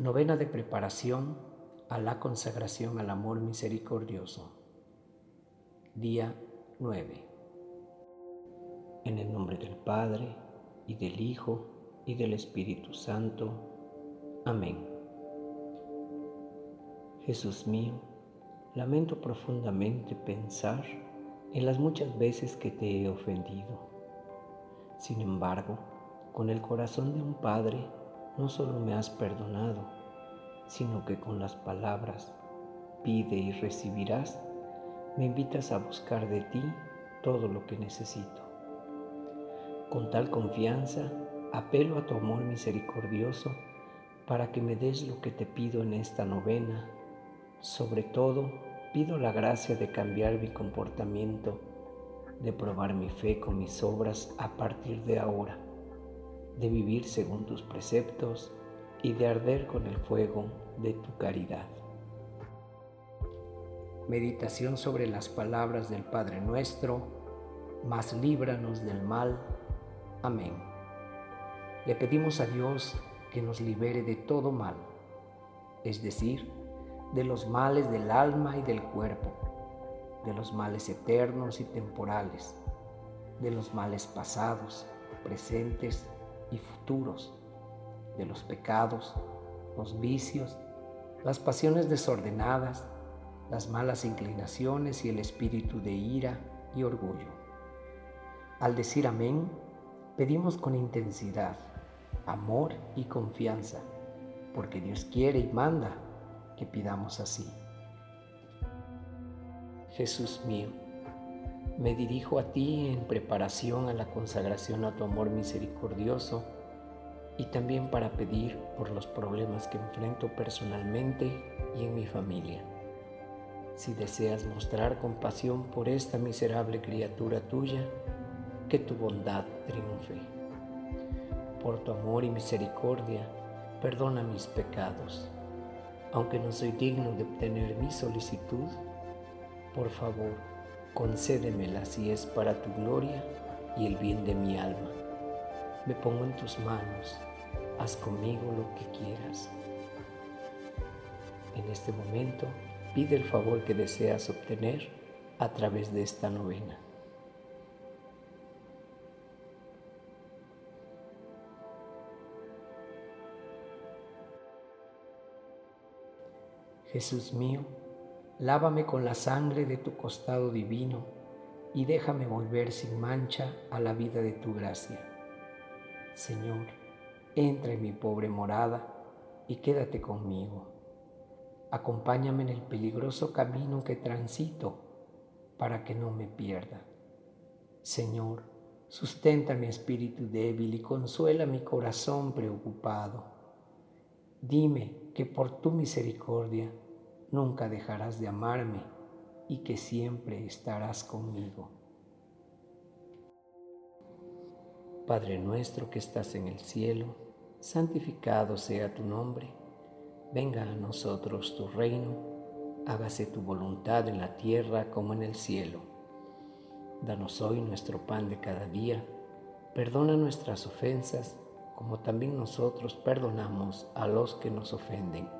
Novena de preparación a la consagración al amor misericordioso. Día 9. En el nombre del Padre, y del Hijo, y del Espíritu Santo. Amén. Jesús mío, lamento profundamente pensar en las muchas veces que te he ofendido. Sin embargo, con el corazón de un Padre, no solo me has perdonado, sino que con las palabras, pide y recibirás, me invitas a buscar de ti todo lo que necesito. Con tal confianza, apelo a tu amor misericordioso para que me des lo que te pido en esta novena. Sobre todo, pido la gracia de cambiar mi comportamiento, de probar mi fe con mis obras a partir de ahora de vivir según tus preceptos y de arder con el fuego de tu caridad. Meditación sobre las palabras del Padre nuestro, mas líbranos del mal. Amén. Le pedimos a Dios que nos libere de todo mal, es decir, de los males del alma y del cuerpo, de los males eternos y temporales, de los males pasados, presentes y futuros, de los pecados, los vicios, las pasiones desordenadas, las malas inclinaciones y el espíritu de ira y orgullo. Al decir amén, pedimos con intensidad, amor y confianza, porque Dios quiere y manda que pidamos así. Jesús mío, me dirijo a ti en preparación a la consagración a tu amor misericordioso y también para pedir por los problemas que enfrento personalmente y en mi familia. Si deseas mostrar compasión por esta miserable criatura tuya, que tu bondad triunfe. Por tu amor y misericordia, perdona mis pecados. Aunque no soy digno de obtener mi solicitud, por favor, concédemela si es para tu gloria y el bien de mi alma. Me pongo en tus manos, haz conmigo lo que quieras. En este momento, pide el favor que deseas obtener a través de esta novena. Jesús mío, lávame con la sangre de tu costado divino y déjame volver sin mancha a la vida de tu gracia. Señor, entra en mi pobre morada y quédate conmigo. Acompáñame en el peligroso camino que transito para que no me pierda. Señor, sustenta mi espíritu débil y consuela mi corazón preocupado. Dime que por tu misericordia nunca dejarás de amarme y que siempre estarás conmigo. Padre nuestro que estás en el cielo, santificado sea tu nombre, venga a nosotros tu reino, hágase tu voluntad en la tierra como en el cielo. Danos hoy nuestro pan de cada día, perdona nuestras ofensas como también nosotros perdonamos a los que nos ofenden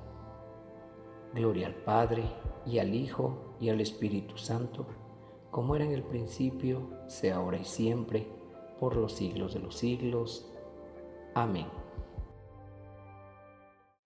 Gloria al Padre, y al Hijo, y al Espíritu Santo, como era en el principio, sea ahora y siempre, por los siglos de los siglos. Amén.